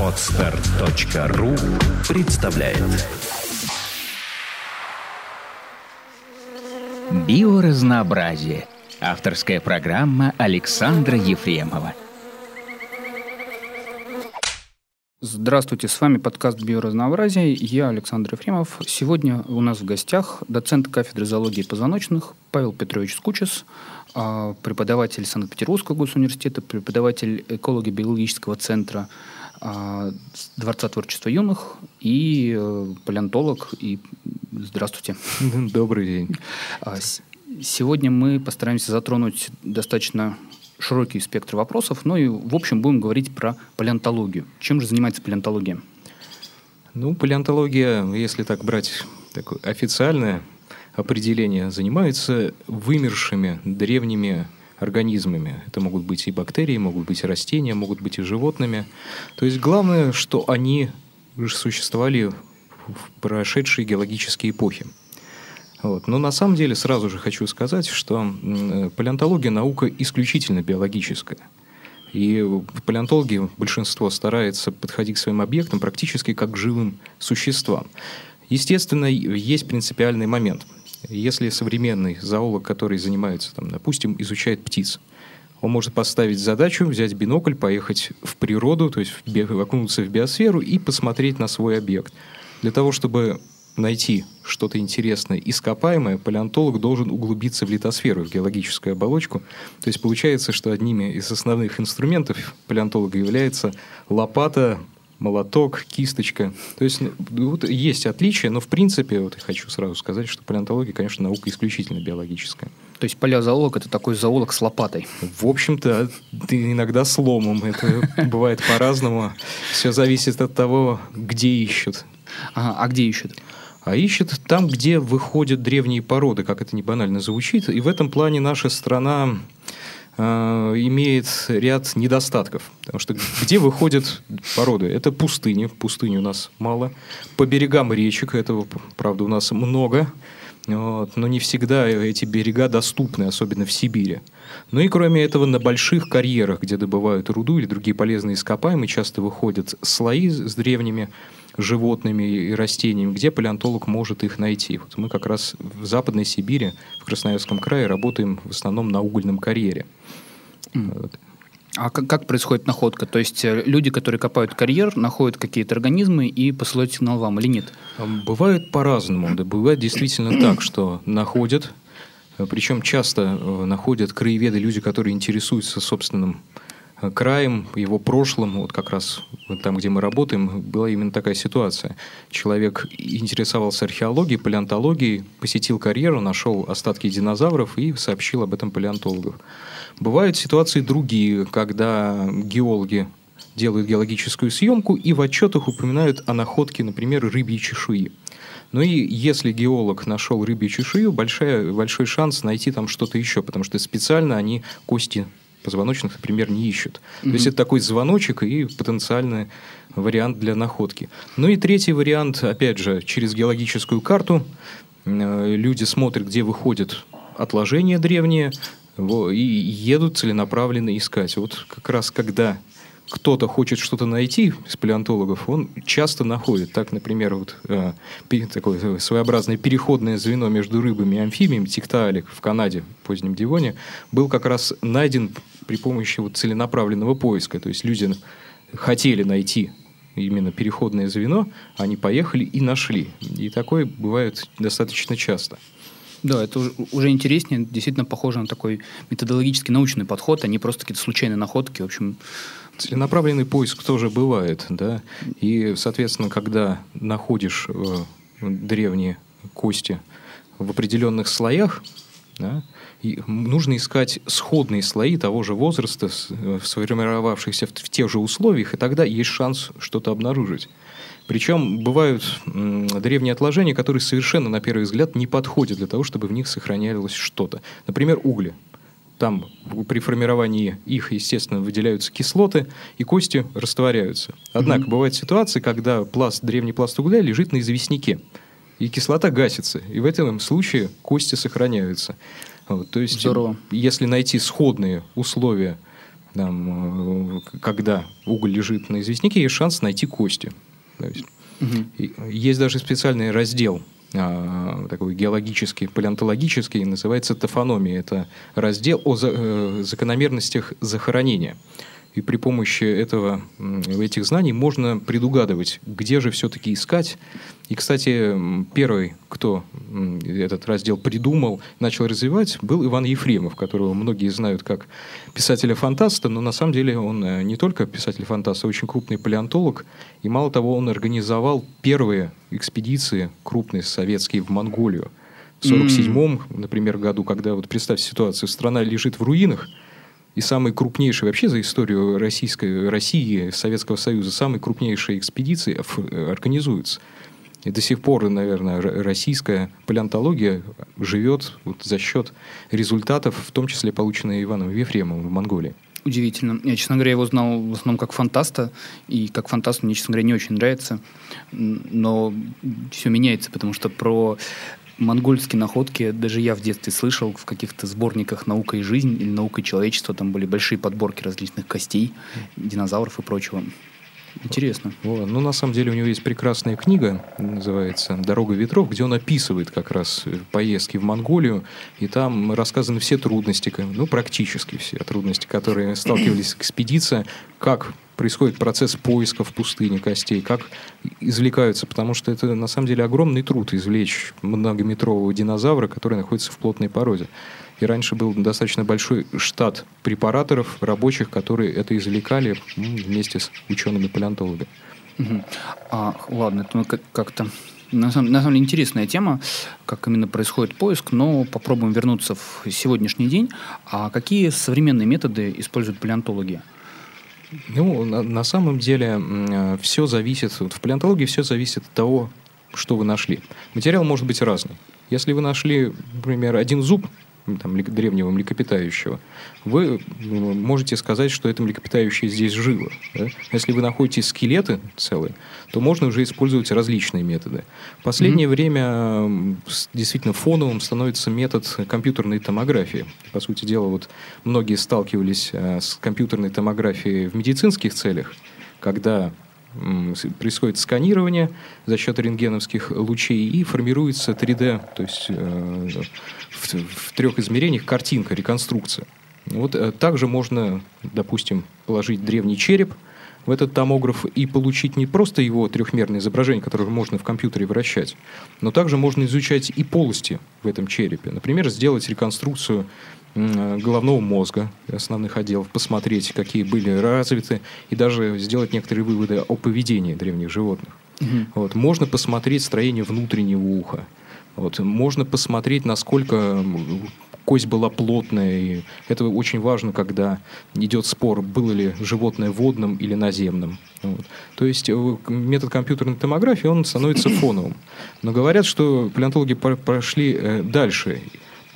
Отстар.ру представляет. Биоразнообразие. Авторская программа Александра Ефремова – Здравствуйте, с вами подкаст «Биоразнообразие». Я Александр Ефремов. Сегодня у нас в гостях доцент кафедры зоологии позвоночных Павел Петрович Скучес, а, преподаватель Санкт-Петербургского госуниверситета, преподаватель экологи-биологического центра а, Дворца творчества юных и э, палеонтолог. И здравствуйте. Добрый день. А, сегодня мы постараемся затронуть достаточно широкий спектр вопросов, но и в общем будем говорить про палеонтологию. Чем же занимается палеонтология? Ну, палеонтология, если так брать такое официальное определение, занимается вымершими древними организмами. Это могут быть и бактерии, могут быть и растения, могут быть и животными. То есть главное, что они существовали в прошедшие геологические эпохи. Вот. Но на самом деле сразу же хочу сказать, что палеонтология наука исключительно биологическая. И в палеонтологии большинство старается подходить к своим объектам практически как к живым существам. Естественно, есть принципиальный момент. Если современный зоолог, который занимается, там, допустим, изучает птиц, он может поставить задачу, взять бинокль, поехать в природу, то есть окунуться в биосферу и посмотреть на свой объект. Для того, чтобы найти что-то интересное, ископаемое, палеонтолог должен углубиться в литосферу, в геологическую оболочку. То есть получается, что одними из основных инструментов палеонтолога является лопата, молоток, кисточка. То есть вот есть отличия, но в принципе, вот я хочу сразу сказать, что палеонтология, конечно, наука исключительно биологическая. То есть палеозоолог – это такой зоолог с лопатой? В общем-то, иногда с ломом. Это бывает по-разному. Все зависит от того, где ищут. Ага, а где ищут? А ищет там, где выходят древние породы, как это не банально звучит. И в этом плане наша страна э, имеет ряд недостатков. Потому что где выходят породы? Это пустыни. Пустыни у нас мало. По берегам речек, этого, правда, у нас много. Вот, но не всегда эти берега доступны, особенно в Сибири. Ну и кроме этого, на больших карьерах, где добывают руду или другие полезные ископаемые, часто выходят слои с древними животными и растениями, где палеонтолог может их найти. Вот мы как раз в Западной Сибири, в Красноярском крае работаем в основном на угольном карьере. Mm. Вот. А как, как происходит находка? То есть э, люди, которые копают карьер, находят какие-то организмы и посылают сигнал вам или нет? Бывает по-разному. Да, бывает действительно так, что находят, причем часто э, находят краеведы, люди, которые интересуются собственным краем, его прошлым, вот как раз там, где мы работаем, была именно такая ситуация. Человек интересовался археологией, палеонтологией, посетил карьеру, нашел остатки динозавров и сообщил об этом палеонтологов. Бывают ситуации другие, когда геологи делают геологическую съемку и в отчетах упоминают о находке, например, рыбьей чешуи. Ну и если геолог нашел рыбью чешую, большая, большой шанс найти там что-то еще, потому что специально они кости позвоночных, например, не ищут. Mm-hmm. То есть это такой звоночек и потенциальный вариант для находки. Ну и третий вариант, опять же, через геологическую карту э, люди смотрят, где выходят отложения древние, и едут целенаправленно искать. Вот как раз когда кто-то хочет что-то найти из палеонтологов, он часто находит. Так, например, вот э, такое своеобразное переходное звено между рыбами и амфибиями, тиктаалик в Канаде, в позднем Дивоне, был как раз найден при помощи вот целенаправленного поиска. То есть люди хотели найти именно переходное звено, они поехали и нашли. И такое бывает достаточно часто. Да, это уже интереснее, действительно похоже на такой методологический научный подход, а не просто какие-то случайные находки. В общем, Целенаправленный поиск тоже бывает, да. И, соответственно, когда находишь э, древние кости в определенных слоях, да, и нужно искать сходные слои того же возраста, э, сформировавшихся в, в тех же условиях, и тогда есть шанс что-то обнаружить. Причем бывают древние отложения, которые совершенно, на первый взгляд, не подходят для того, чтобы в них сохранялось что-то. Например, угли. Там при формировании их, естественно, выделяются кислоты, и кости растворяются. Однако mm-hmm. бывают ситуации, когда пласт, древний пласт угля лежит на известняке, и кислота гасится. И в этом случае кости сохраняются. Вот, то есть, Здорово. если найти сходные условия там, э, когда уголь лежит на известняке, есть шанс найти кости. Есть, угу. есть даже специальный раздел а, такой геологический, палеонтологический, называется тофономия. Это раздел о э, закономерностях захоронения. И при помощи этого, этих знаний можно предугадывать, где же все-таки искать. И, кстати, первый, кто этот раздел придумал, начал развивать, был Иван Ефремов, которого многие знают как писателя-фантаста, но на самом деле он э, не только писатель-фантаст, а очень крупный палеонтолог. И мало того, он организовал первые экспедиции крупные советские в Монголию. В 1947 например, году, когда, вот представьте ситуацию, страна лежит в руинах, и самый крупнейший вообще за историю российской, России, Советского Союза, самые крупнейшие экспедиции э, организуются. И до сих пор, наверное, российская палеонтология живет вот за счет результатов, в том числе полученных Иваном Ефремовым в Монголии. Удивительно. Я, честно говоря, его знал в основном как фантаста, и как фантаст мне, честно говоря, не очень нравится. Но все меняется, потому что про монгольские находки даже я в детстве слышал в каких-то сборниках «Наука и жизнь» или «Наука и человечество». Там были большие подборки различных костей, динозавров и прочего. Интересно. Вот. Ну, на самом деле, у него есть прекрасная книга, называется «Дорога ветров», где он описывает как раз э, поездки в Монголию, и там рассказаны все трудности, ну, практически все трудности, которые сталкивались с экспедицией, как происходит процесс поиска в пустыне костей, как извлекаются, потому что это на самом деле огромный труд извлечь многометрового динозавра, который находится в плотной породе. И раньше был достаточно большой штат препараторов, рабочих, которые это извлекали ну, вместе с учеными-палеонтологами. Угу. А, ладно, это мы как-то на самом, на самом деле интересная тема, как именно происходит поиск, но попробуем вернуться в сегодняшний день. А какие современные методы используют палеонтологи? Ну, на, на самом деле э, все зависит, вот в палеонтологии все зависит от того, что вы нашли. Материал может быть разный. Если вы нашли, например, один зуб, там, древнего млекопитающего, вы можете сказать, что это млекопитающее здесь жило. Да? Если вы находите скелеты целые, то можно уже использовать различные методы. В последнее mm-hmm. время действительно фоновым становится метод компьютерной томографии. По сути дела, вот многие сталкивались а, с компьютерной томографией в медицинских целях, когда происходит сканирование за счет рентгеновских лучей и формируется 3D, то есть э, в, в трех измерениях картинка, реконструкция. Вот э, также можно, допустим, положить древний череп в этот томограф и получить не просто его трехмерное изображение, которое можно в компьютере вращать, но также можно изучать и полости в этом черепе. Например, сделать реконструкцию головного мозга, основных отделов, посмотреть, какие были развиты, и даже сделать некоторые выводы о поведении древних животных. Угу. Вот. Можно посмотреть строение внутреннего уха. Вот. Можно посмотреть, насколько кость была плотная. И это очень важно, когда идет спор, было ли животное водным или наземным. Вот. То есть э, метод компьютерной томографии, он становится фоновым. Но говорят, что палеонтологи прошли э, дальше.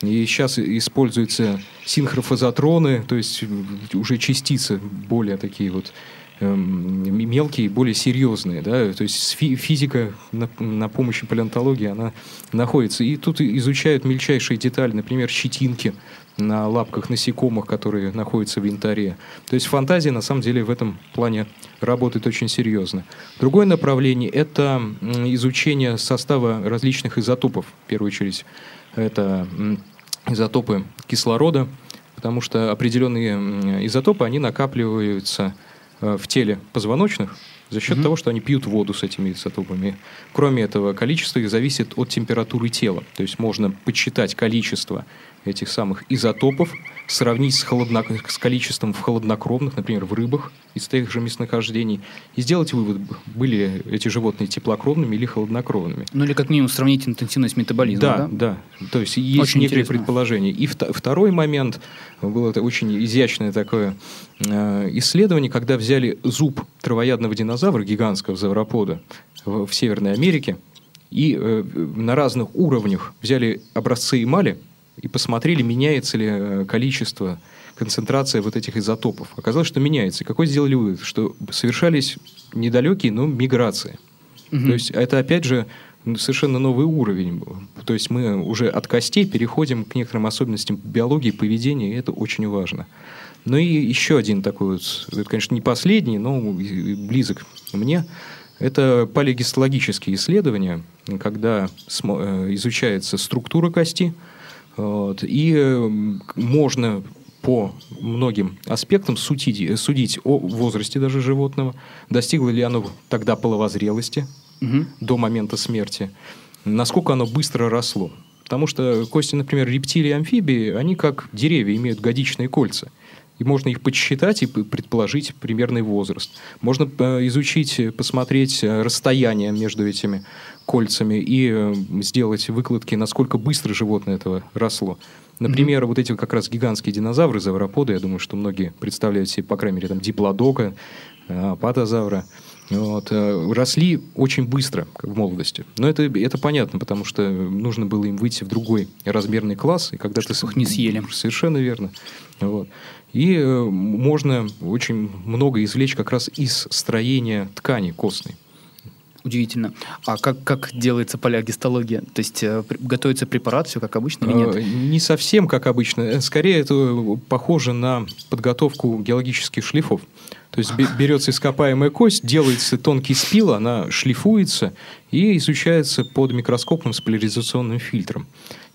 И сейчас используются синхрофазотроны, то есть уже частицы более такие вот эм, мелкие, более серьезные, да, то есть физика на, на помощи палеонтологии, она находится. И тут изучают мельчайшие детали, например, щетинки на лапках насекомых, которые находятся в янтаре. То есть фантазия, на самом деле, в этом плане работает очень серьезно. Другое направление – это изучение состава различных изотопов, в первую очередь. Это изотопы кислорода, потому что определенные изотопы, они накапливаются э, в теле позвоночных за счет mm-hmm. того, что они пьют воду с этими изотопами. Кроме этого, количество их зависит от температуры тела. То есть можно подсчитать количество этих самых изотопов, сравнить с, холодно... с количеством в холоднокровных, например, в рыбах из тех же мяснохождений, и сделать вывод, были эти животные теплокровными или холоднокровными. Ну или как минимум сравнить интенсивность метаболизма, да? Да, да. То есть есть очень некоторые интересно. предположения. И второй момент, было это очень изящное такое э, исследование, когда взяли зуб травоядного динозавра, гигантского завропода в, в Северной Америке, и э, на разных уровнях взяли образцы эмали, и посмотрели, меняется ли э, количество, концентрация вот этих изотопов. Оказалось, что меняется. И какой сделали вывод? Что совершались недалекие, но миграции. Угу. То есть это, опять же, совершенно новый уровень. То есть мы уже от костей переходим к некоторым особенностям биологии, поведения, и это очень важно. Ну и еще один такой вот, это, конечно, не последний, но близок мне, это полигистологические исследования, когда э, изучается структура кости, вот, и э, можно по многим аспектам судить, судить о возрасте даже животного, достигло ли оно тогда половозрелости угу. до момента смерти, насколько оно быстро росло. Потому что кости, например, рептилий и амфибии, они как деревья имеют годичные кольца. И можно их подсчитать и предположить примерный возраст. Можно э, изучить, посмотреть э, расстояние между этими кольцами и э, сделать выкладки, насколько быстро животное этого росло. Например, mm-hmm. вот эти как раз гигантские динозавры, завроподы, я думаю, что многие представляют себе, по крайней мере, там, диплодока, патозавра – вот, э, росли очень быстро в молодости. Но это, это понятно, потому что нужно было им выйти в другой размерный класс. И когда ты... их не съели. Совершенно верно. Вот. И э, можно очень много извлечь как раз из строения ткани костной. Удивительно. А как, как делается полиагистология? То есть э, готовится препарат, все как обычно или нет? Э, не совсем как обычно. Э, скорее это похоже на подготовку геологических шлифов. То есть берется ископаемая кость, делается тонкий спил, она шлифуется и изучается под микроскопом с поляризационным фильтром.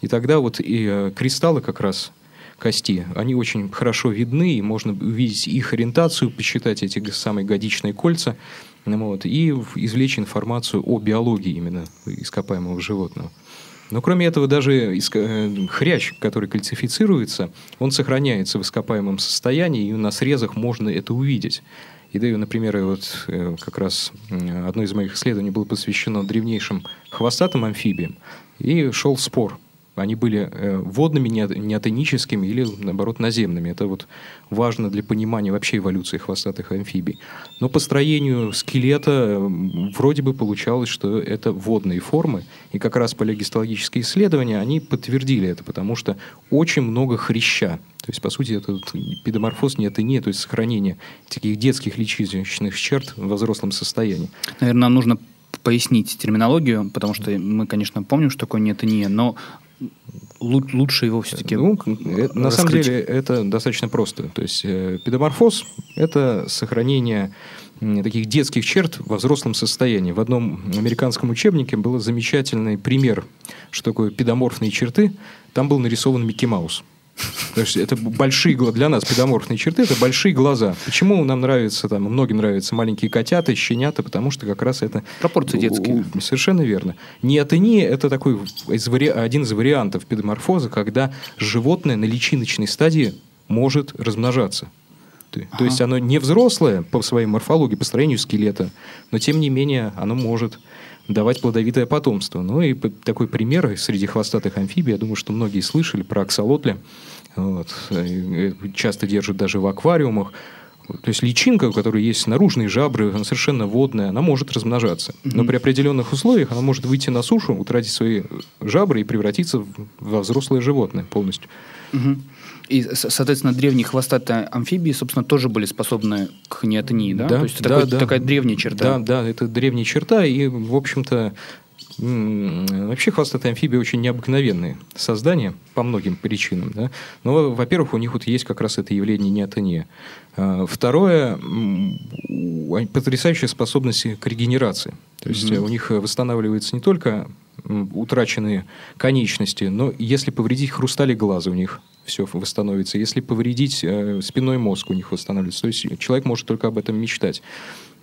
И тогда вот и кристаллы как раз кости, они очень хорошо видны, и можно увидеть их ориентацию, посчитать эти самые годичные кольца, вот, и извлечь информацию о биологии именно ископаемого животного. Но кроме этого, даже э, хрящ, который кальцифицируется, он сохраняется в ископаемом состоянии, и на срезах можно это увидеть. И да, например, вот э, как раз одно из моих исследований было посвящено древнейшим хвостатым амфибиям, и шел спор они были э, водными, неотоническими или, наоборот, наземными. Это вот важно для понимания вообще эволюции хвостатых амфибий. Но по строению скелета вроде бы получалось, что это водные формы. И как раз палеогистологические исследования, они подтвердили это, потому что очень много хряща. То есть, по сути, это педоморфоз не неотония, то есть сохранение таких детских личиночных черт во взрослом состоянии. Наверное, нам нужно пояснить терминологию, потому что мы, конечно, помним, что такое неотония, но лучше его все-таки ну, э, На самом деле это достаточно просто. То есть э, педоморфоз – это сохранение таких детских черт во взрослом состоянии. В одном американском учебнике был замечательный пример, что такое педоморфные черты. Там был нарисован Микки Маус – то есть это большие глаза. Для нас педоморфные черты – это большие глаза. Почему нам нравится, там, многим нравятся маленькие котята, щенята? Потому что как раз это... Пропорции детские. Совершенно верно. Неотения – это такой из вари... один из вариантов педоморфоза, когда животное на личиночной стадии может размножаться. Ага. То есть оно не взрослое по своей морфологии, по строению скелета, но тем не менее оно может давать плодовитое потомство. Ну и такой пример среди хвостатых амфибий, я думаю, что многие слышали про аксолотля. Вот. Часто держат даже в аквариумах. То есть личинка, у которой есть наружные жабры, она совершенно водная, она может размножаться. Но при определенных условиях она может выйти на сушу, утратить свои жабры и превратиться во взрослое животное полностью. Угу. И, соответственно, древние хвостатые амфибии, собственно, тоже были способны к неотонии, да? да То есть да, такой, да. такая древняя черта. Да, да, это древняя черта, и, в общем-то, Вообще хвостатые амфибии очень необыкновенные создания по многим причинам. Да? Но, во-первых, у них вот есть как раз это явление неотония. А, второе, потрясающая способность к регенерации. То есть mm-hmm. у них восстанавливаются не только утраченные конечности, но если повредить хрустали глаза у них все восстановится. Если повредить э, спинной мозг у них восстанавливается. То есть человек может только об этом мечтать.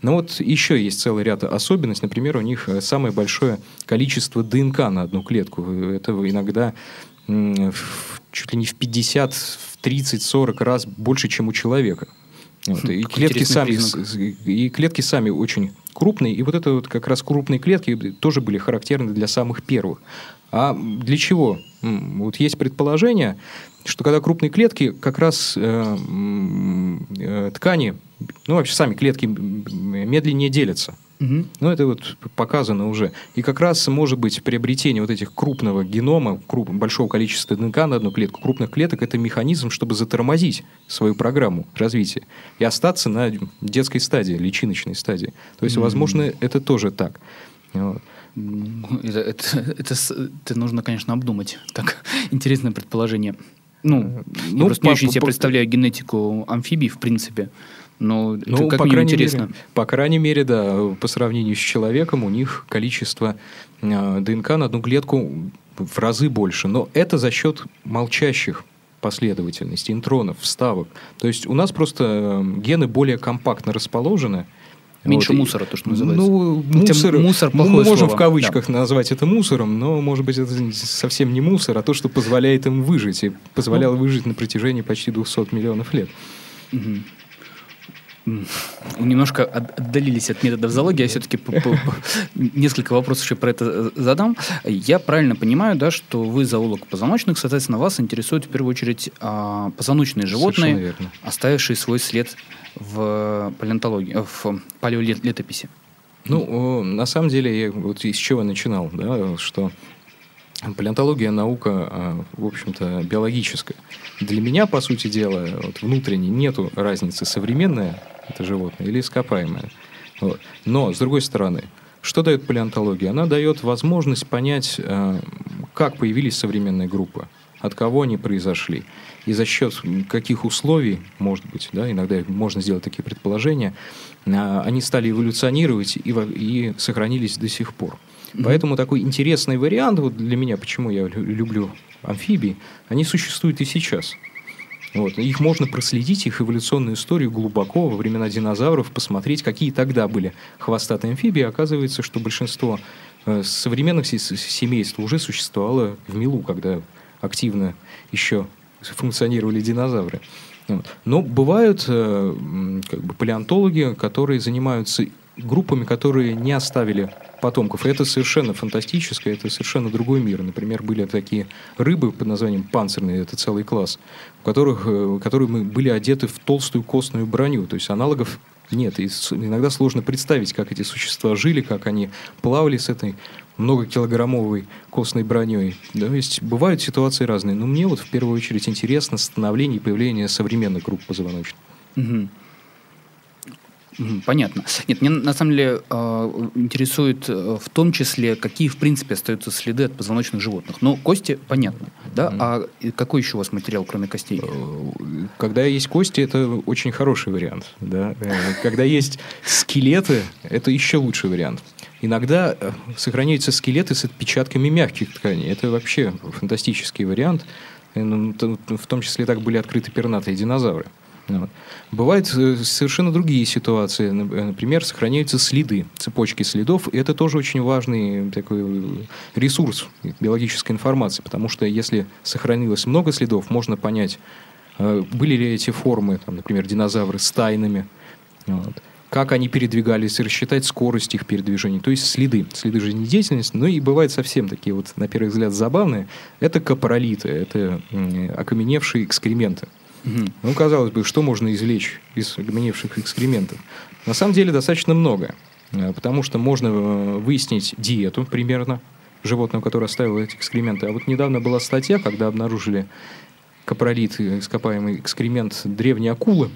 Но вот еще есть целый ряд особенностей. Например, у них э, самое большое количество ДНК на одну клетку. Это иногда чуть ли не в 50, в 30, 40 раз больше, чем у человека. Вот. И, клетки сами, и клетки сами очень крупные. И вот это вот как раз крупные клетки тоже были характерны для самых первых. А для чего? Вот есть предположение, что когда крупные клетки, как раз э, э, ткани, ну вообще сами клетки медленнее делятся. Угу. Ну, это вот показано уже. И как раз может быть приобретение вот этих крупного генома, круп, большого количества ДНК на одну клетку, крупных клеток, это механизм, чтобы затормозить свою программу развития и остаться на детской стадии, личиночной стадии. То есть, угу. возможно, это тоже так. Вот. Это, это, это, это нужно, конечно, обдумать. Так, интересное предположение. Ну, Ну, я просто не по- очень себе по- представляю генетику амфибий, в принципе. Но это Ну, как по крайней интересно. мере, по крайней мере, да, по сравнению с человеком у них количество э, ДНК на одну клетку в разы больше. Но это за счет молчащих последовательностей, интронов, вставок. То есть у нас просто э, гены более компактно расположены. Меньше Вот, мусора, то, что называется. Ну, мусор, мусор мы можем слово, в кавычках назвать это мусором, но, может быть, это совсем не мусор, а то, что позволяет им выжить. И Ну. позволяло выжить на протяжении почти 200 миллионов лет. Мгм. Немножко от- отдалились от методов зоологии, я все-таки несколько вопросов еще про это э, задам. Я правильно понимаю, да, что вы зоолог позвоночных, соответственно, вас интересуют в первую очередь а, позвоночные животные, оставившие свой след в палеонтологии, э, в палеолетописи. Ну, на самом деле, я вот из чего начинал, да, что палеонтология наука, а, в общем-то, биологическая. Для меня, по сути дела, вот внутренне нету разницы, современное это животное или ископаемое. Вот. Но, с другой стороны, что дает палеонтология? Она дает возможность понять, э, как появились современные группы, от кого они произошли, и за счет каких условий, может быть, да, иногда можно сделать такие предположения, э, они стали эволюционировать и, и сохранились до сих пор. Поэтому такой интересный вариант вот для меня, почему я лю- люблю амфибии, они существуют и сейчас. Вот. Их можно проследить, их эволюционную историю глубоко во времена динозавров, посмотреть, какие тогда были хвостатые амфибии. Оказывается, что большинство э, современных семейств уже существовало в милу, когда активно еще функционировали динозавры. Но бывают э, как бы палеонтологи, которые занимаются группами, которые не оставили потомков. И это совершенно фантастическое, это совершенно другой мир. Например, были такие рыбы под названием панцирные, это целый класс, у которых, э, которые мы- были одеты в толстую костную броню. То есть аналогов нет. И иногда сложно представить, как эти существа жили, как они плавали с этой многокилограммовой костной броней. Да, то есть бывают ситуации разные. Но мне вот в первую очередь интересно становление и появление современных групп позвоночных. Мгм. Понятно. Нет, мне на самом деле э, интересует э, в том числе, какие в принципе остаются следы от позвоночных животных. Ну, кости, понятно, да? А какой еще у вас материал, кроме костей? Э, Когда есть кости, это очень хороший вариант. Да? Э, Когда есть скелеты, это еще лучший вариант. Иногда сохраняются скелеты с отпечатками мягких тканей. Это вообще фантастический вариант. Ну, В том числе так были открыты пернатые динозавры. Вот. Бывают э, совершенно другие ситуации. Э, Например, сохраняются следы, цепочки следов. И это тоже очень важный такой э, ресурс биологической информации, потому что если сохранилось много следов, можно понять, были ли эти формы, там, например, динозавры стайными, вот, как они передвигались, рассчитать скорость их передвижения, то есть следы, следы жизнедеятельности. Ну и бывают совсем такие вот, на первый взгляд, забавные. Это капролиты, это окаменевшие экскременты. Ну, казалось бы, что можно извлечь из окаменевших экскрементов? На самом деле достаточно много, э, потому что можно э, выяснить диету примерно животного, которое оставило эти экскременты. А вот недавно была статья, когда обнаружили капролит, э, ископаемый экскремент древней акулы,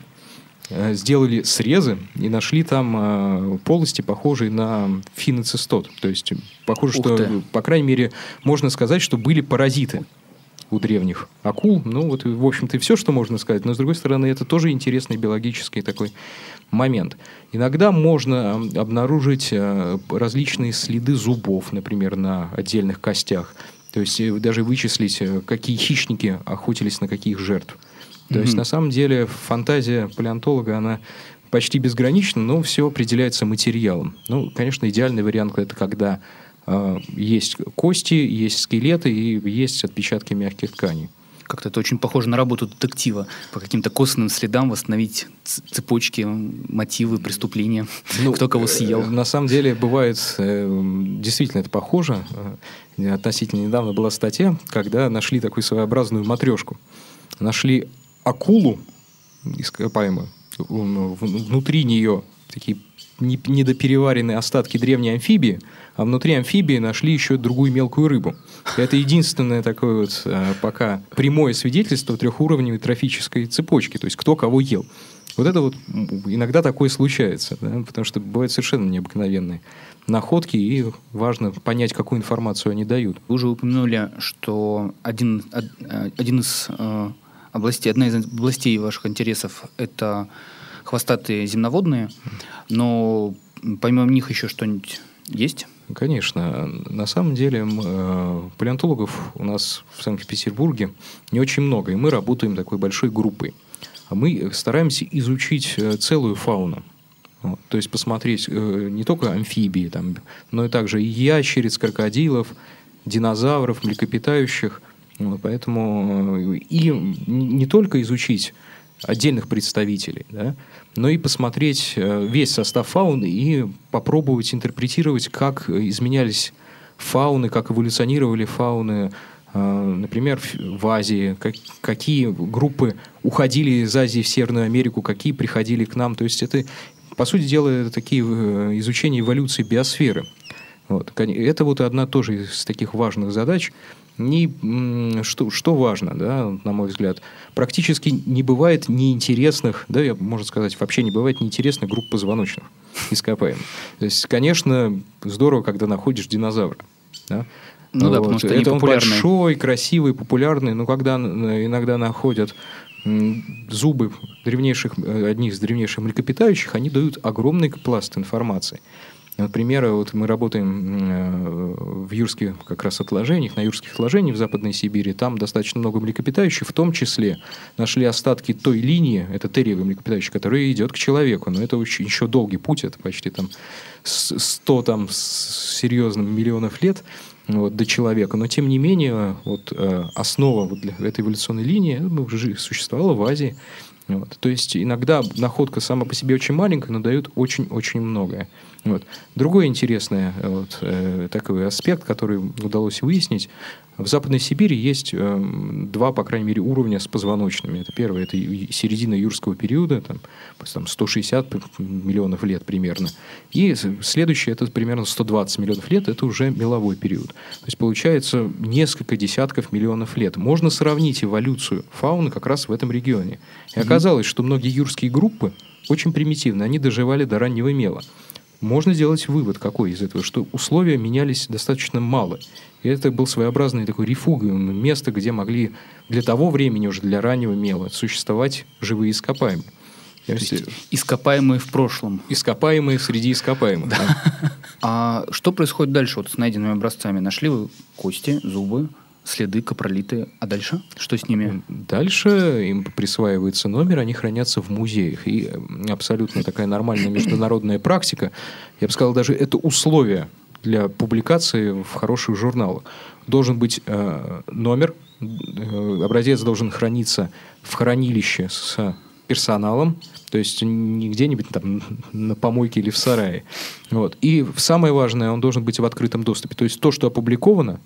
сделали срезы и нашли там полости, похожие на финоцистот. То есть похоже, Ух что, ты. по крайней мере, можно сказать, что были паразиты у древних акул. Ну, вот, в общем-то, и все, что можно сказать. Но, с другой стороны, это тоже интересный биологический такой момент. Иногда можно обнаружить э, различные следы зубов, например, на отдельных костях. То есть э, даже вычислить, э, какие хищники охотились на каких жертв. То есть, Мгм. на самом деле, фантазия палеонтолога, она почти безгранична, но все определяется материалом. Ну, конечно, идеальный вариант это когда есть кости, есть скелеты и есть отпечатки мягких тканей. Как-то это очень похоже на работу детектива. По каким-то косвенным следам восстановить цепочки, мотивы преступления, кто кого съел. э, На самом деле бывает, э, действительно это похоже. Э, Относительно недавно была статья, когда нашли такую своеобразную матрешку. Нашли акулу ископаемую, внутри нее такие недопереваренные остатки древней амфибии, а внутри амфибии нашли еще другую мелкую рыбу. Это единственное такое вот э, пока прямое свидетельство трехуровневой трофической цепочки, то есть кто кого ел. Вот это вот иногда такое случается, да, потому что бывают совершенно необыкновенные находки, и важно понять, какую информацию они дают. Вы уже упомянули, что один, один из э, областей, одна из областей ваших интересов – это хвостатые земноводные, но помимо них еще что-нибудь есть? Конечно. На самом деле э, палеонтологов у нас в Санкт-Петербурге не очень много, и мы работаем такой большой группой. А мы стараемся изучить э, целую фауну. То есть посмотреть э, не только амфибии, там, но и также и ящериц, крокодилов, динозавров, млекопитающих. Поэтому и не только изучить отдельных представителей, да, но и посмотреть э, весь состав фауны и попробовать интерпретировать, как изменялись фауны, как эволюционировали фауны, э, например, в Азии, как, какие группы уходили из Азии в Северную Америку, какие приходили к нам. То есть это, по сути дела, это такие э, изучения эволюции биосферы. Вот. Это вот одна тоже из таких важных задач – не, что, что важно, да, на мой взгляд, практически не бывает неинтересных, да, я, можно сказать, вообще не бывает неинтересных групп позвоночных ископаемых. То есть, конечно, здорово, когда находишь динозавра. Да? Ну вот. да, потому что это он большой, красивый, популярный, но когда иногда находят зубы древнейших, э, одних из древнейших млекопитающих, они дают огромный пласт информации. Например, вот мы работаем э, в юрских как раз отложениях, на юрских отложениях в Западной Сибири. Там достаточно много млекопитающих, в том числе нашли остатки той линии, это терриевый млекопитающий, который идет к человеку. Но это очень, еще долгий путь, это почти там 100 там, серьезным миллионов лет вот, до человека. Но тем не менее, вот, э, основа вот для этой эволюционной линии ну, существовала в Азии. Вот. То есть иногда находка сама по себе очень маленькая, но дает очень-очень многое. Вот. Другой интересный э, вот, э, такой аспект, который удалось выяснить, в Западной Сибири есть э, два, по крайней мере, уровня с позвоночными. Это первое, это середина юрского периода, там, там 160 миллионов лет примерно. И следующее, это примерно 120 миллионов лет, это уже меловой период. То есть получается несколько десятков миллионов лет. Можно сравнить эволюцию фауны как раз в этом регионе. И оказалось, что многие юрские группы очень примитивны, они доживали до раннего мела можно сделать вывод какой из этого, что условия менялись достаточно мало. И это был своеобразный такой рефуг, место, где могли для того времени, уже для раннего мела, существовать живые ископаемые. То есть ископаемые в прошлом. Ископаемые среди ископаемых. Да. А что происходит дальше вот с найденными образцами? Нашли вы кости, зубы, следы капролиты. А дальше? Что с ними? Дальше им присваивается номер, они хранятся в музеях. И абсолютно такая нормальная международная практика, я бы сказал, даже это условие для публикации в хороших журналах. Должен быть э, номер, э, образец должен храниться в хранилище с персоналом, то есть не где-нибудь там на помойке или в сарае. Вот. И самое важное, он должен быть в открытом доступе. То есть то, что опубликовано,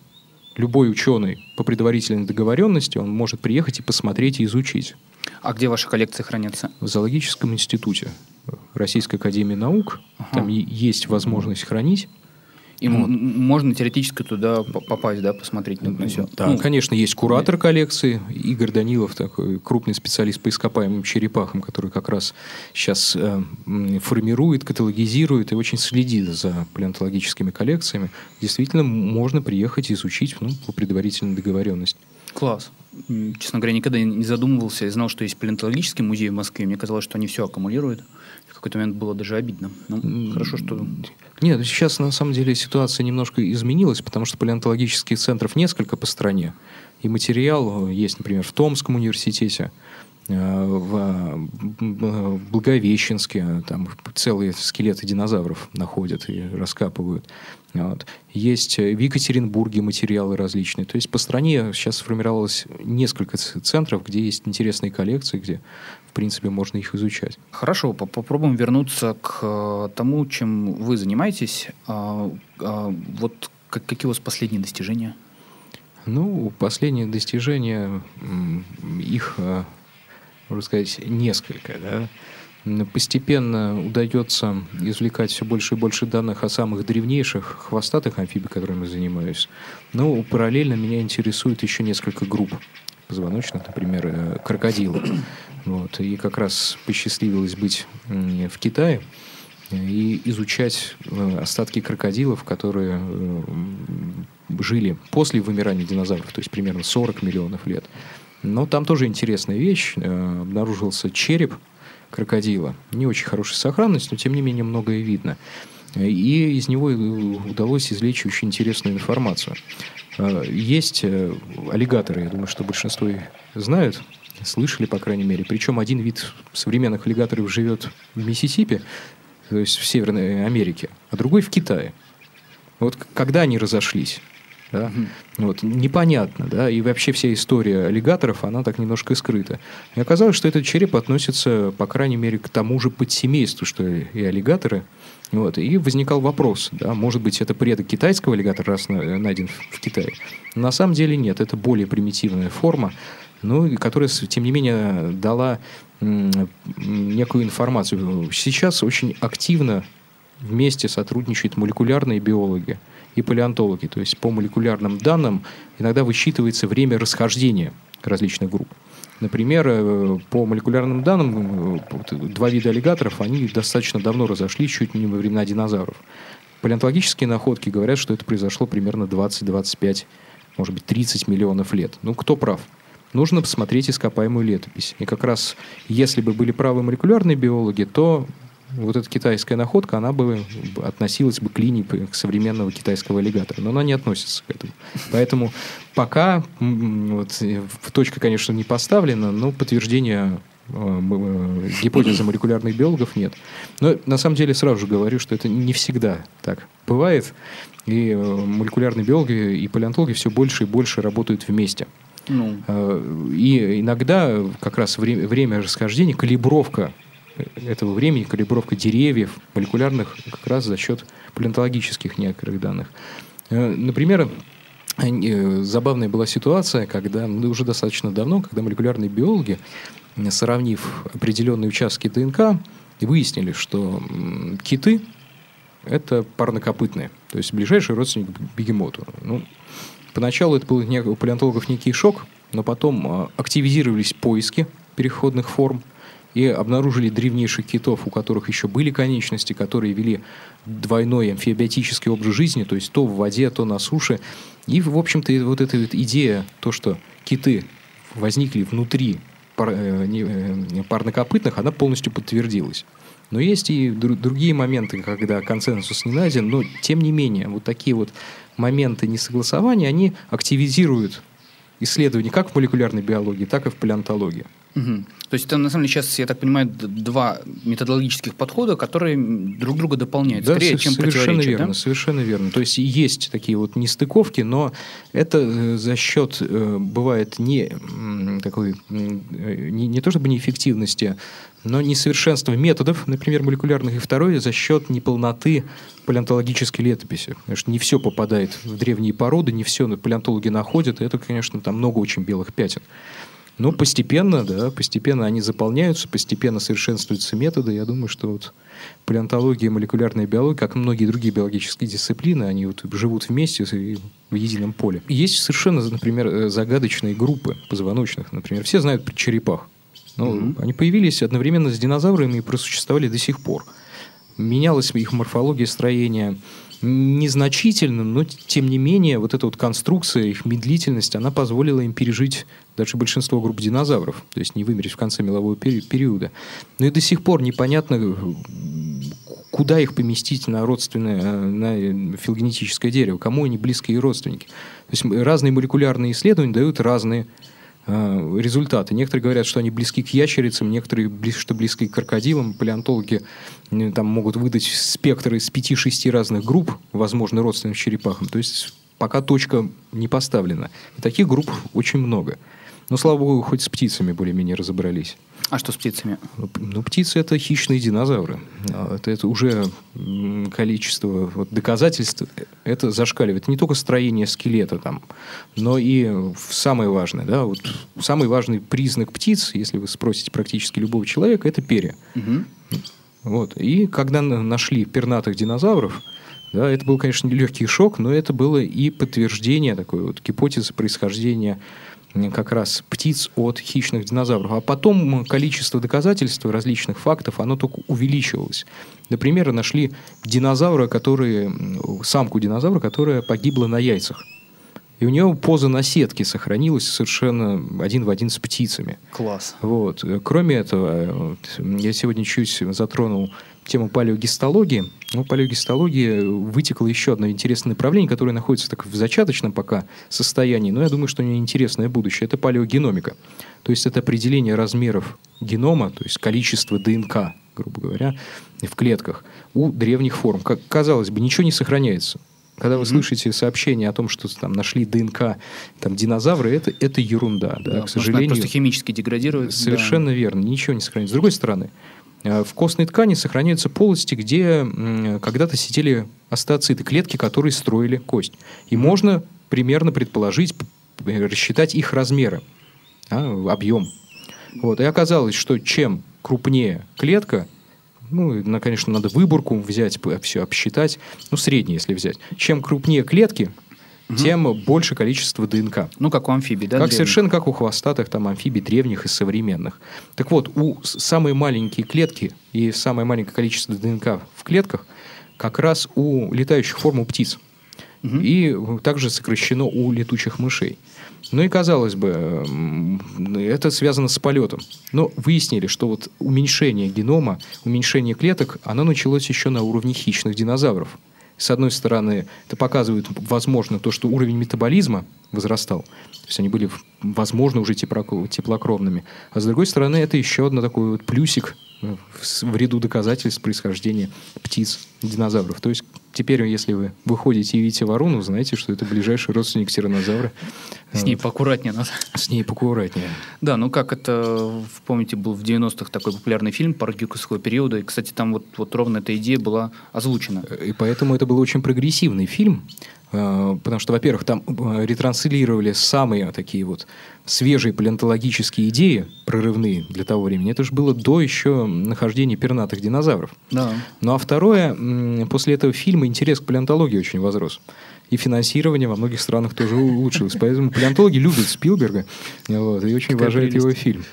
любой ученый по предварительной договоренности, он может приехать и посмотреть и изучить. А где ваши коллекции хранятся? В зоологическом институте Российской академии наук. Ага. Там есть возможность хранить. И вот. можно теоретически туда попасть, да, посмотреть на все. Да, ну, конечно, есть куратор коллекции, Игорь Данилов, такой крупный специалист по ископаемым черепахам, который как раз сейчас э, формирует, каталогизирует и очень следит за палеонтологическими коллекциями. Действительно, можно приехать и изучить ну, по предварительной договоренности. Класс. Честно говоря, никогда не задумывался. Я знал, что есть палеонтологический музей в Москве. Мне казалось, что они все аккумулируют. Какой-то момент было даже обидно. Ну, хорошо, что нет, сейчас на самом деле ситуация немножко изменилась, потому что палеонтологических центров несколько по стране. И материал есть, например, в Томском университете, э, в Благовещенске, там целые скелеты динозавров находят и раскапывают. Вот. Есть в Екатеринбурге материалы различные. То есть по стране сейчас сформировалось несколько центров, где есть интересные коллекции, где в принципе, можно их изучать. Хорошо, попробуем вернуться к э, тому, чем вы занимаетесь. А, а, вот какие у вас последние достижения? Ну, последние достижения, их, э, можно сказать, несколько. Да? Постепенно удается извлекать все больше и больше данных о самых древнейших хвостатых амфибий, которыми я занимаюсь. Но параллельно меня интересует еще несколько групп позвоночных, например, э, крокодила. Вот. И как раз посчастливилось быть в Китае и изучать э, остатки крокодилов, которые э, жили после вымирания динозавров, то есть примерно 40 миллионов лет. Но там тоже интересная вещь. Обнаружился череп крокодила. Не очень хорошая сохранность, но тем не менее многое видно. И из него удалось извлечь очень интересную информацию. Есть аллигаторы, я думаю, что большинство их знают, слышали, по крайней мере. Причем один вид современных аллигаторов живет в Миссисипи, то есть в Северной Америке, а другой в Китае. Вот когда они разошлись? Да? Mm-hmm. Вот, непонятно, да, и вообще вся история аллигаторов, она так немножко скрыта. И оказалось, что этот череп относится, по крайней мере, к тому же подсемейству, что и аллигаторы. Вот, и возникал вопрос, да, может быть, это предок китайского аллигатора, раз найден в Китае. На самом деле нет, это более примитивная форма, ну, которая, тем не менее, дала некую информацию. Сейчас очень активно вместе сотрудничают молекулярные биологи и палеонтологи. То есть по молекулярным данным иногда высчитывается время расхождения различных групп. Например, э, по молекулярным данным, э, два вида аллигаторов, они достаточно давно разошлись, чуть не во времена динозавров. Палеонтологические находки говорят, что это произошло примерно 20-25, может быть, 30 миллионов лет. Ну, кто прав? нужно посмотреть ископаемую летопись. И как раз, если бы были правы молекулярные биологи, то вот эта китайская находка, она бы относилась бы к линии к современного китайского аллигатора. Но она не относится к этому. Поэтому пока вот, точка, конечно, не поставлена, но подтверждения э, э, гипотезы молекулярных биологов нет. Но на самом деле сразу же говорю, что это не всегда так бывает. И э, молекулярные биологи и палеонтологи все больше и больше работают вместе. Ну. Э, и иногда как раз время, время расхождения, калибровка этого времени, калибровка деревьев, молекулярных, как раз за счет палеонтологических некоторых данных. Э, например, э, забавная была ситуация, когда, ну, уже достаточно давно, когда молекулярные биологи, сравнив определенные участки ДНК, выяснили, что киты – это парнокопытные, то есть ближайший родственник бегемоту. Ну, Поначалу это был у палеонтологов некий шок, но потом а, активизировались поиски переходных форм и обнаружили древнейших китов, у которых еще были конечности, которые вели двойной амфибиотический образ жизни, то есть то в воде, то на суше. И, в общем-то, вот эта вот идея, то, что киты возникли внутри пар, э, э, парнокопытных, она полностью подтвердилась. Но есть и другие моменты, когда консенсус не найден, но тем не менее, вот такие вот моменты несогласования, они активизируют исследования как в молекулярной биологии, так и в палеонтологии. Угу. То есть это, на самом деле, сейчас, я так понимаю, два методологических подхода, которые друг друга дополняют, да, скорее, чем совершенно верно, да? совершенно верно. То есть есть такие вот нестыковки, но это э, за счет, э, бывает, не, такой, не, не то чтобы неэффективности, но несовершенства методов, например, молекулярных, и второе, за счет неполноты палеонтологической летописи. Потому что не все попадает в древние породы, не все палеонтологи находят, и это, конечно, там много очень белых пятен. Но постепенно, да, постепенно они заполняются, постепенно совершенствуются методы. Я думаю, что вот палеонтология, молекулярная биология, как и многие другие биологические дисциплины, они вот живут вместе в едином поле. Есть совершенно, например, э, загадочные группы позвоночных. Например, все знают про черепах. Но mm-hmm. они появились одновременно с динозаврами и просуществовали до сих пор. Менялась их морфология, строение, незначительным, но тем не менее вот эта вот конструкция, их медлительность, она позволила им пережить даже большинство групп динозавров, то есть не вымереть в конце мелового пери- периода. Но и до сих пор непонятно, куда их поместить на родственное, на филогенетическое дерево, кому они близкие родственники. То есть разные молекулярные исследования дают разные Э, результаты. Некоторые говорят, что они близки к ящерицам, некоторые, что близки к крокодилам. Палеонтологи э, там могут выдать спектр из 5-6 разных групп, возможно, родственных черепахам. То есть пока точка не поставлена. И таких групп очень много. Но, слава богу, хоть с птицами более-менее разобрались. А что с птицами? Ну, ну птицы – это хищные динозавры. А, это, это уже количество вот, доказательств, это зашкаливает. Не только строение скелета там, но и самое важное. Да, вот, самый важный признак птиц, если вы спросите практически любого человека, это перья. Угу. Вот. И когда нашли пернатых динозавров, да, это был, конечно, нелегкий шок, но это было и подтверждение такой вот гипотезы происхождения как раз птиц от хищных динозавров. А потом количество доказательств различных фактов, оно только увеличивалось. Например, нашли динозавра, который, самку динозавра, которая погибла на яйцах. И у нее поза на сетке сохранилась совершенно один в один с птицами. Класс. Вот. Кроме этого, я сегодня чуть затронул тему палеогистологии. Ну, палеогистологии вытекло еще одно интересное направление, которое находится так в зачаточном пока состоянии, но я думаю, что у него интересное будущее. Это палеогеномика. То есть это определение размеров генома, то есть количество ДНК, грубо говоря, в клетках у древних форм. Как казалось бы, ничего не сохраняется. Когда вы mm-hmm. слышите сообщение о том, что там нашли ДНК там, динозавры, это, это ерунда. Да, да, к сожалению. Просто химически деградирует. Совершенно да. верно, ничего не сохранится. С другой стороны, Э, в костной ткани сохраняются полости, где когда-то сидели астеоциты, клетки, которые строили кость. И можно примерно предположить, рассчитать их размеры, да, объем. Вот. И оказалось, что чем крупнее клетка, ну, конечно, надо выборку взять, все обсчитать, ну, средний, если взять. Чем крупнее клетки, угу. тем больше количество ДНК. Ну, как у амфибий, да? Как древних? совершенно как у хвостатых там амфибий древних и современных. Так вот, у самые маленькие клетки и самое маленькое количество ДНК в клетках как раз у летающих форм у птиц. Угу. И также сокращено у летучих мышей. Ну и казалось бы, это связано с полетом. Но выяснили, что вот уменьшение генома, уменьшение клеток, оно началось еще на уровне хищных динозавров. С одной стороны, это показывает, возможно, то, что уровень метаболизма возрастал. То есть они были, возможно, уже теплокровными. А с другой стороны, это еще один такой вот плюсик в ряду доказательств происхождения птиц, динозавров. То есть теперь, если вы выходите и видите ворону, знаете, что это ближайший родственник тиранозавра. С ней поаккуратнее надо. С ней поаккуратнее. Да, ну как это, помните, был в 90-х такой популярный фильм «Парк юрского периода», и, кстати, там вот, вот ровно эта идея была озвучена. И поэтому это был очень прогрессивный фильм, э, потому что, во-первых, там э, ретранслировали самые такие вот свежие палеонтологические идеи, прорывные для того времени, это же было до еще нахождения пернатых динозавров. Да. Ну а второе, после этого фильма интерес к палеонтологии очень возрос. И финансирование во многих странах тоже улучшилось. Поэтому палеонтологи любят Спилберга вот, и очень уважают его фильм.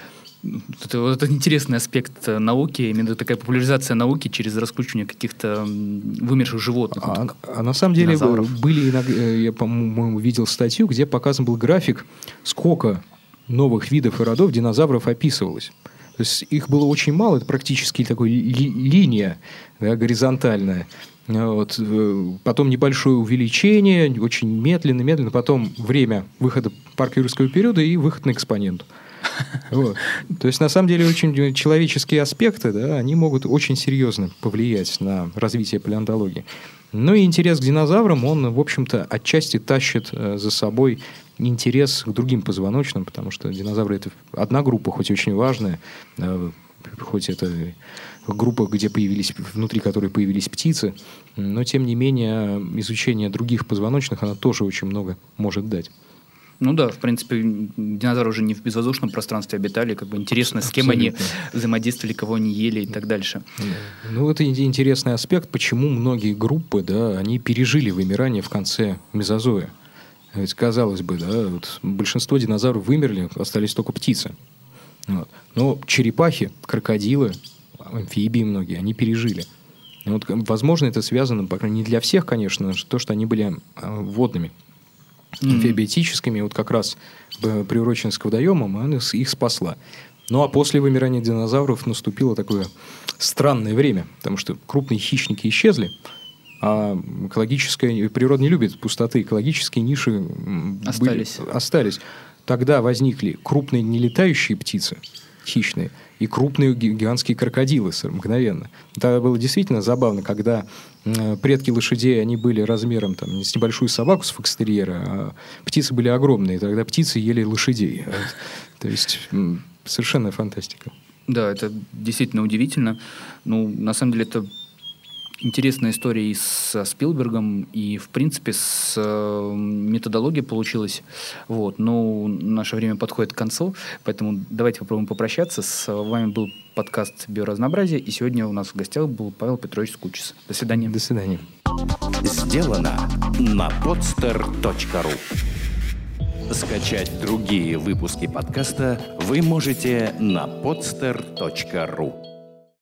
Это, вот это интересный аспект э, науки, именно такая популяризация науки через раскручивание каких-то вымерших животных. А, вот, а на самом деле динозавров. были, э, я, по-моему, видел статью, где показан был график, сколько новых видов и родов динозавров описывалось. То есть их было очень мало, это практически такой ли, линия да, горизонтальная. Вот. Э, потом небольшое увеличение, очень медленно, медленно. Потом время выхода парка юрского периода и выход на экспоненту. То есть, на самом деле, очень человеческие аспекты, да, они могут очень серьезно повлиять на развитие палеонтологии. Ну и интерес к динозаврам, он, в общем-то, отчасти тащит э, за собой интерес к другим позвоночным, потому что динозавры это одна группа, хоть очень важная, э, хоть это группа, где появились, внутри которой появились птицы, но тем не менее изучение других позвоночных, она тоже очень много может дать. Ну да, в принципе, динозавры уже не в безвоздушном пространстве обитали, как бы интересно, с кем Абсолютно. они взаимодействовали, кого они ели и так дальше. Ну, это интересный аспект, почему многие группы, да, они пережили вымирание в конце мезозоя. Ведь, казалось бы, да, вот большинство динозавров вымерли, остались только птицы. Вот. Но черепахи, крокодилы, амфибии многие, они пережили. И вот, возможно, это связано, по крайней мере, не для всех, конечно, то, что они были а, водными. Амфибиотическими, вот как раз приуроченность к водоемам, она их спасла. Ну а после вымирания динозавров наступило такое странное время, потому что крупные хищники исчезли, а экологическая природа не любит пустоты, экологические ниши остались. Были, остались. Тогда возникли крупные нелетающие птицы, хищные, и крупные гигантские крокодилы мгновенно. Это было действительно забавно, когда предки лошадей, они были размером там, с небольшую собаку с фокстерьера, а птицы были огромные, тогда птицы ели лошадей. То есть совершенно фантастика. Да, это действительно удивительно. Ну, на самом деле, это интересная история и со Спилбергом, и, в принципе, с э, методологией получилась. Вот. Но наше время подходит к концу, поэтому давайте попробуем попрощаться. С вами был подкаст «Биоразнообразие», и сегодня у нас в гостях был Павел Петрович Скучис. До свидания. До свидания. Сделано на podster.ru Скачать другие выпуски подкаста вы можете на podster.ru